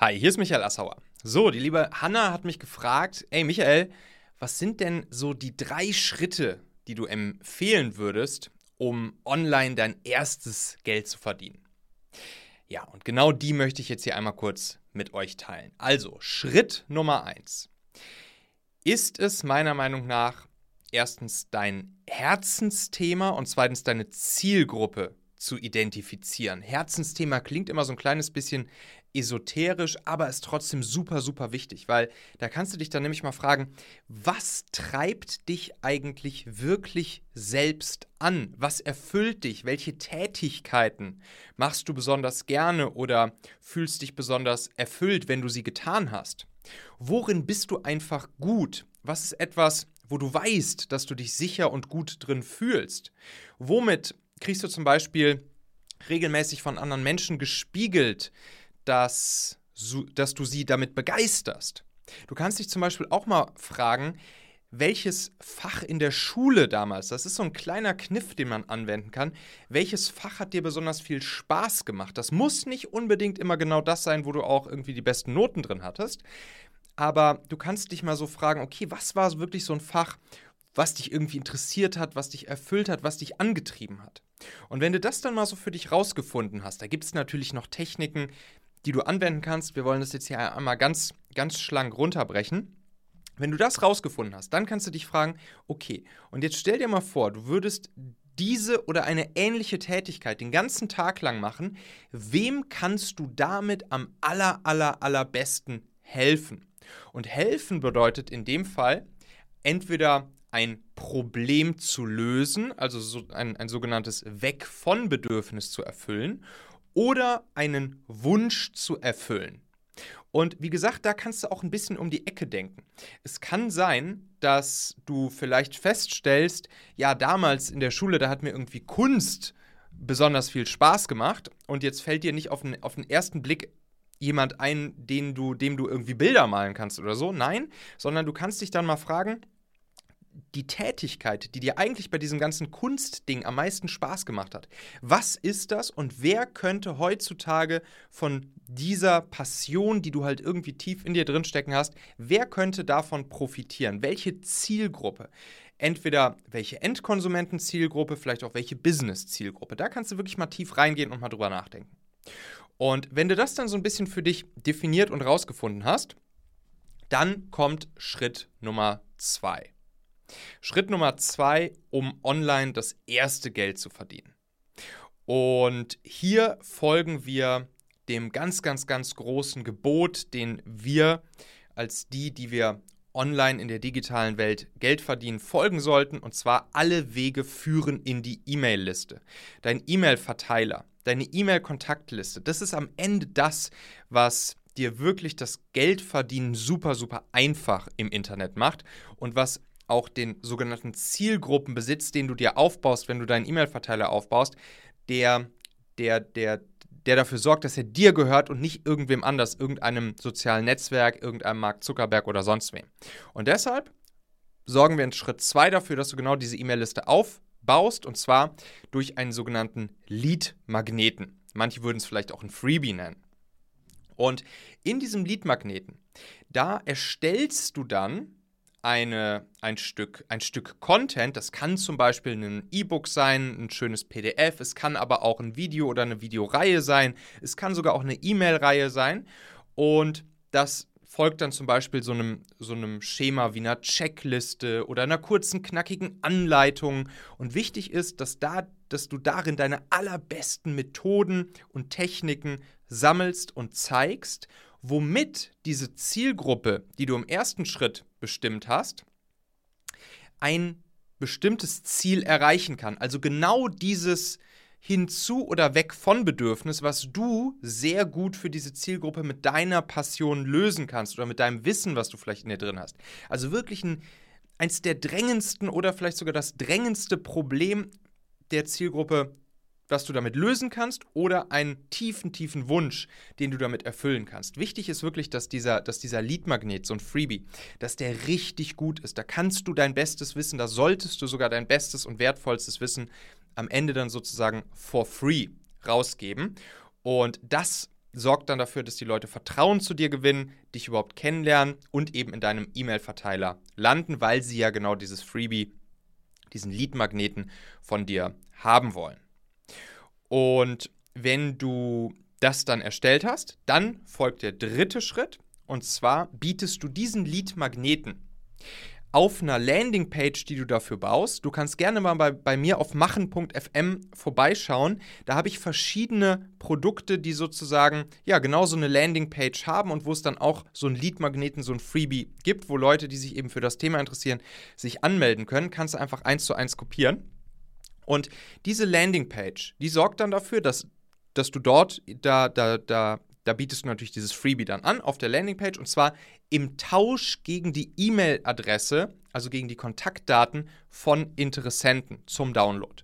Hi, hier ist Michael Assauer. So, die liebe Hanna hat mich gefragt, ey Michael, was sind denn so die drei Schritte, die du empfehlen würdest, um online dein erstes Geld zu verdienen? Ja, und genau die möchte ich jetzt hier einmal kurz mit euch teilen. Also, Schritt Nummer eins. Ist es meiner Meinung nach erstens dein Herzensthema und zweitens deine Zielgruppe zu identifizieren. Herzensthema klingt immer so ein kleines bisschen esoterisch, aber ist trotzdem super, super wichtig, weil da kannst du dich dann nämlich mal fragen, was treibt dich eigentlich wirklich selbst an? Was erfüllt dich? Welche Tätigkeiten machst du besonders gerne oder fühlst dich besonders erfüllt, wenn du sie getan hast? Worin bist du einfach gut? Was ist etwas, wo du weißt, dass du dich sicher und gut drin fühlst? Womit kriegst du zum Beispiel regelmäßig von anderen Menschen gespiegelt, dass, dass du sie damit begeisterst. Du kannst dich zum Beispiel auch mal fragen, welches Fach in der Schule damals, das ist so ein kleiner Kniff, den man anwenden kann, welches Fach hat dir besonders viel Spaß gemacht? Das muss nicht unbedingt immer genau das sein, wo du auch irgendwie die besten Noten drin hattest, aber du kannst dich mal so fragen, okay, was war wirklich so ein Fach, was dich irgendwie interessiert hat, was dich erfüllt hat, was dich angetrieben hat? Und wenn du das dann mal so für dich rausgefunden hast, da gibt es natürlich noch Techniken, die du anwenden kannst. Wir wollen das jetzt hier einmal ganz, ganz schlank runterbrechen. Wenn du das rausgefunden hast, dann kannst du dich fragen, okay, und jetzt stell dir mal vor, du würdest diese oder eine ähnliche Tätigkeit den ganzen Tag lang machen, wem kannst du damit am aller, aller, allerbesten helfen? Und helfen bedeutet in dem Fall entweder ein Problem zu lösen, also so ein, ein sogenanntes Weg von Bedürfnis zu erfüllen, oder einen Wunsch zu erfüllen. Und wie gesagt, da kannst du auch ein bisschen um die Ecke denken. Es kann sein, dass du vielleicht feststellst, ja, damals in der Schule, da hat mir irgendwie Kunst besonders viel Spaß gemacht und jetzt fällt dir nicht auf den, auf den ersten Blick jemand ein, den du, dem du irgendwie Bilder malen kannst oder so. Nein, sondern du kannst dich dann mal fragen, die Tätigkeit, die dir eigentlich bei diesem ganzen Kunstding am meisten Spaß gemacht hat. Was ist das und wer könnte heutzutage von dieser Passion, die du halt irgendwie tief in dir drin stecken hast, wer könnte davon profitieren? Welche Zielgruppe? Entweder welche Endkonsumentenzielgruppe, vielleicht auch welche Business-Zielgruppe. Da kannst du wirklich mal tief reingehen und mal drüber nachdenken. Und wenn du das dann so ein bisschen für dich definiert und rausgefunden hast, dann kommt Schritt Nummer zwei. Schritt Nummer zwei, um online das erste Geld zu verdienen. Und hier folgen wir dem ganz, ganz, ganz großen Gebot, den wir als die, die wir online in der digitalen Welt Geld verdienen, folgen sollten. Und zwar alle Wege führen in die E-Mail-Liste. Dein E-Mail-Verteiler, deine E-Mail-Kontaktliste, das ist am Ende das, was dir wirklich das Geldverdienen super, super einfach im Internet macht und was auch den sogenannten Zielgruppenbesitz, den du dir aufbaust, wenn du deinen E-Mail-Verteiler aufbaust, der, der, der, der dafür sorgt, dass er dir gehört und nicht irgendwem anders, irgendeinem sozialen Netzwerk, irgendeinem Mark Zuckerberg oder sonst wem. Und deshalb sorgen wir in Schritt 2 dafür, dass du genau diese E-Mail-Liste aufbaust und zwar durch einen sogenannten Lead-Magneten. Manche würden es vielleicht auch ein Freebie nennen. Und in diesem Lead-Magneten, da erstellst du dann eine, ein, Stück, ein Stück Content. Das kann zum Beispiel ein E-Book sein, ein schönes PDF. Es kann aber auch ein Video oder eine Videoreihe sein. Es kann sogar auch eine E-Mail-Reihe sein. Und das folgt dann zum Beispiel so einem, so einem Schema wie einer Checkliste oder einer kurzen, knackigen Anleitung. Und wichtig ist, dass, da, dass du darin deine allerbesten Methoden und Techniken sammelst und zeigst womit diese Zielgruppe, die du im ersten Schritt bestimmt hast, ein bestimmtes Ziel erreichen kann. Also genau dieses hinzu oder weg von Bedürfnis, was du sehr gut für diese Zielgruppe mit deiner Passion lösen kannst oder mit deinem Wissen, was du vielleicht in dir drin hast. Also wirklich ein, eins der drängendsten oder vielleicht sogar das drängendste Problem der Zielgruppe was du damit lösen kannst oder einen tiefen, tiefen Wunsch, den du damit erfüllen kannst. Wichtig ist wirklich, dass dieser, dass dieser Lead-Magnet, so ein Freebie, dass der richtig gut ist. Da kannst du dein bestes Wissen, da solltest du sogar dein bestes und wertvollstes Wissen am Ende dann sozusagen for free rausgeben. Und das sorgt dann dafür, dass die Leute Vertrauen zu dir gewinnen, dich überhaupt kennenlernen und eben in deinem E-Mail-Verteiler landen, weil sie ja genau dieses Freebie, diesen Lead-Magneten von dir haben wollen. Und wenn du das dann erstellt hast, dann folgt der dritte Schritt und zwar bietest du diesen Lead-Magneten auf einer Landingpage, die du dafür baust. Du kannst gerne mal bei, bei mir auf machen.fm vorbeischauen. Da habe ich verschiedene Produkte, die sozusagen ja genau so eine Landingpage haben und wo es dann auch so einen Lead-Magneten, so ein Freebie gibt, wo Leute, die sich eben für das Thema interessieren, sich anmelden können. Kannst du einfach eins zu eins kopieren. Und diese Landingpage, die sorgt dann dafür, dass, dass du dort, da, da, da da bietest du natürlich dieses Freebie dann an auf der Landingpage und zwar im Tausch gegen die E-Mail-Adresse, also gegen die Kontaktdaten von Interessenten zum Download.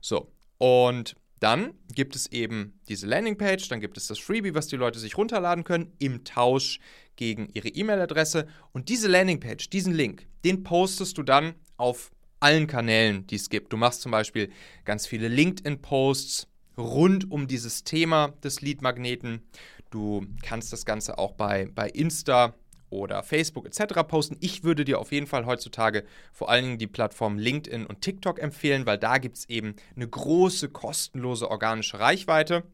So, und dann gibt es eben diese Landingpage, dann gibt es das Freebie, was die Leute sich runterladen können, im Tausch gegen ihre E-Mail-Adresse. Und diese Landingpage, diesen Link, den postest du dann auf allen Kanälen, die es gibt. Du machst zum Beispiel ganz viele LinkedIn-Posts rund um dieses Thema des Lead-Magneten. Du kannst das Ganze auch bei, bei Insta oder Facebook etc. posten. Ich würde dir auf jeden Fall heutzutage vor allen Dingen die Plattform LinkedIn und TikTok empfehlen, weil da gibt es eben eine große kostenlose organische Reichweite.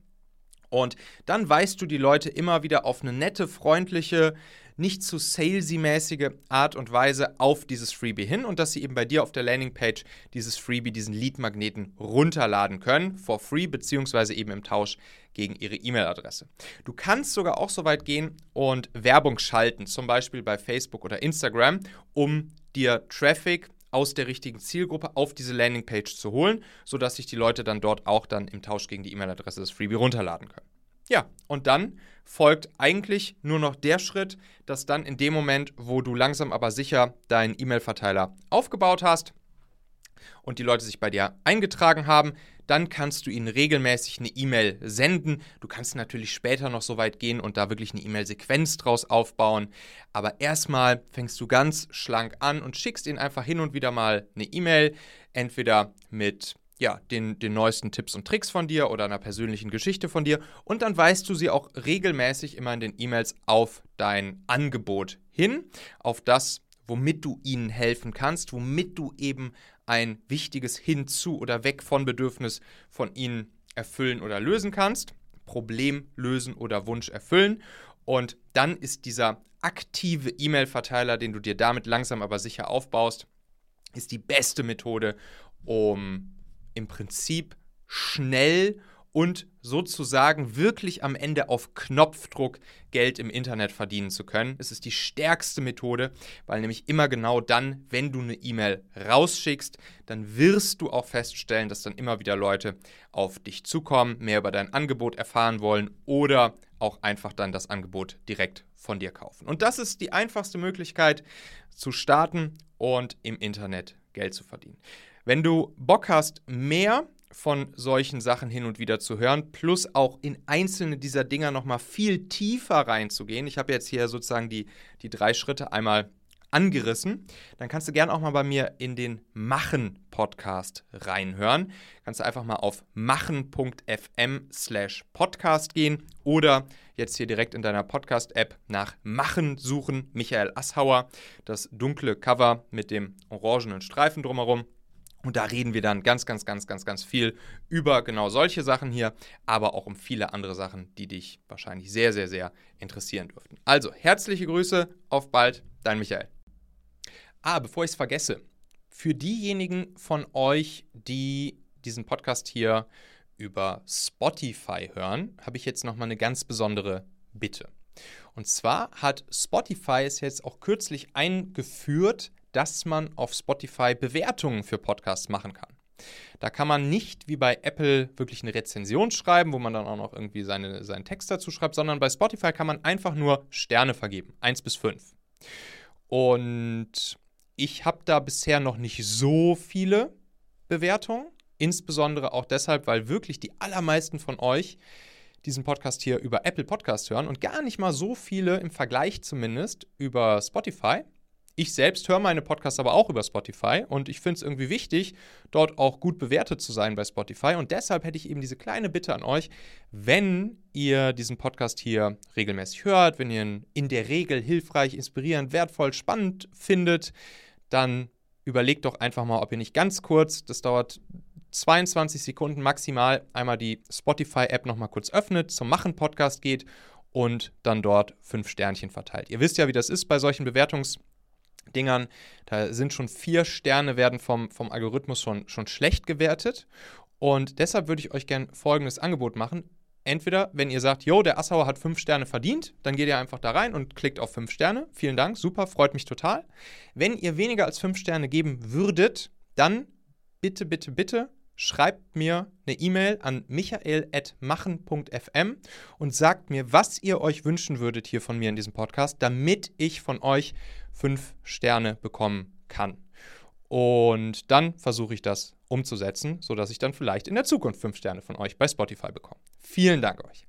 Und dann weist du die Leute immer wieder auf eine nette, freundliche, nicht zu salesy-mäßige Art und Weise auf dieses Freebie hin und dass sie eben bei dir auf der Landingpage dieses Freebie, diesen Lead-Magneten runterladen können, for free, beziehungsweise eben im Tausch gegen ihre E-Mail-Adresse. Du kannst sogar auch so weit gehen und Werbung schalten, zum Beispiel bei Facebook oder Instagram, um dir Traffic aus der richtigen Zielgruppe auf diese Landingpage zu holen, sodass sich die Leute dann dort auch dann im Tausch gegen die E-Mail-Adresse des Freebie runterladen können. Ja, und dann folgt eigentlich nur noch der Schritt, dass dann in dem Moment, wo du langsam aber sicher deinen E-Mail-Verteiler aufgebaut hast und die Leute sich bei dir eingetragen haben, dann kannst du ihnen regelmäßig eine E-Mail senden. Du kannst natürlich später noch so weit gehen und da wirklich eine E-Mail-Sequenz draus aufbauen. Aber erstmal fängst du ganz schlank an und schickst ihnen einfach hin und wieder mal eine E-Mail, entweder mit ja, den, den neuesten Tipps und Tricks von dir oder einer persönlichen Geschichte von dir und dann weist du sie auch regelmäßig immer in den E-Mails auf dein Angebot hin, auf das, womit du ihnen helfen kannst, womit du eben ein wichtiges Hinzu oder Weg von Bedürfnis von ihnen erfüllen oder lösen kannst. Problem lösen oder Wunsch erfüllen. Und dann ist dieser aktive E-Mail-Verteiler, den du dir damit langsam aber sicher aufbaust, ist die beste Methode, um im Prinzip schnell und sozusagen wirklich am Ende auf Knopfdruck Geld im Internet verdienen zu können. Es ist die stärkste Methode, weil nämlich immer genau dann, wenn du eine E-Mail rausschickst, dann wirst du auch feststellen, dass dann immer wieder Leute auf dich zukommen, mehr über dein Angebot erfahren wollen oder auch einfach dann das Angebot direkt von dir kaufen. Und das ist die einfachste Möglichkeit zu starten und im Internet Geld zu verdienen. Wenn du Bock hast, mehr von solchen Sachen hin und wieder zu hören, plus auch in einzelne dieser Dinger nochmal viel tiefer reinzugehen. Ich habe jetzt hier sozusagen die, die drei Schritte einmal angerissen. Dann kannst du gerne auch mal bei mir in den Machen-Podcast reinhören. Kannst du einfach mal auf machen.fm slash podcast gehen oder jetzt hier direkt in deiner Podcast-App nach Machen suchen. Michael Asshauer, das dunkle Cover mit dem orangenen Streifen drumherum. Und da reden wir dann ganz, ganz, ganz, ganz, ganz viel über genau solche Sachen hier, aber auch um viele andere Sachen, die dich wahrscheinlich sehr, sehr, sehr interessieren dürften. Also, herzliche Grüße, auf bald, dein Michael. Ah, bevor ich es vergesse, für diejenigen von euch, die diesen Podcast hier über Spotify hören, habe ich jetzt nochmal eine ganz besondere Bitte. Und zwar hat Spotify es jetzt auch kürzlich eingeführt, dass man auf Spotify Bewertungen für Podcasts machen kann. Da kann man nicht wie bei Apple wirklich eine Rezension schreiben, wo man dann auch noch irgendwie seine, seinen Text dazu schreibt, sondern bei Spotify kann man einfach nur Sterne vergeben, 1 bis 5. Und ich habe da bisher noch nicht so viele Bewertungen, insbesondere auch deshalb, weil wirklich die allermeisten von euch diesen Podcast hier über Apple Podcast hören und gar nicht mal so viele im Vergleich zumindest über Spotify. Ich selbst höre meine Podcasts aber auch über Spotify und ich finde es irgendwie wichtig, dort auch gut bewertet zu sein bei Spotify. Und deshalb hätte ich eben diese kleine Bitte an euch, wenn ihr diesen Podcast hier regelmäßig hört, wenn ihr ihn in der Regel hilfreich, inspirierend, wertvoll, spannend findet, dann überlegt doch einfach mal, ob ihr nicht ganz kurz, das dauert 22 Sekunden maximal, einmal die Spotify-App nochmal kurz öffnet, zum Machen-Podcast geht und dann dort fünf Sternchen verteilt. Ihr wisst ja, wie das ist bei solchen Bewertungsdingern. Da sind schon vier Sterne, werden vom, vom Algorithmus schon, schon schlecht gewertet. Und deshalb würde ich euch gerne folgendes Angebot machen. Entweder, wenn ihr sagt, jo, der Assauer hat fünf Sterne verdient, dann geht ihr einfach da rein und klickt auf fünf Sterne. Vielen Dank, super, freut mich total. Wenn ihr weniger als fünf Sterne geben würdet, dann bitte, bitte, bitte schreibt mir eine E-Mail an michael.machen.fm und sagt mir, was ihr euch wünschen würdet hier von mir in diesem Podcast, damit ich von euch fünf Sterne bekommen kann. Und dann versuche ich das umzusetzen, sodass ich dann vielleicht in der Zukunft fünf Sterne von euch bei Spotify bekomme. Vielen Dank euch.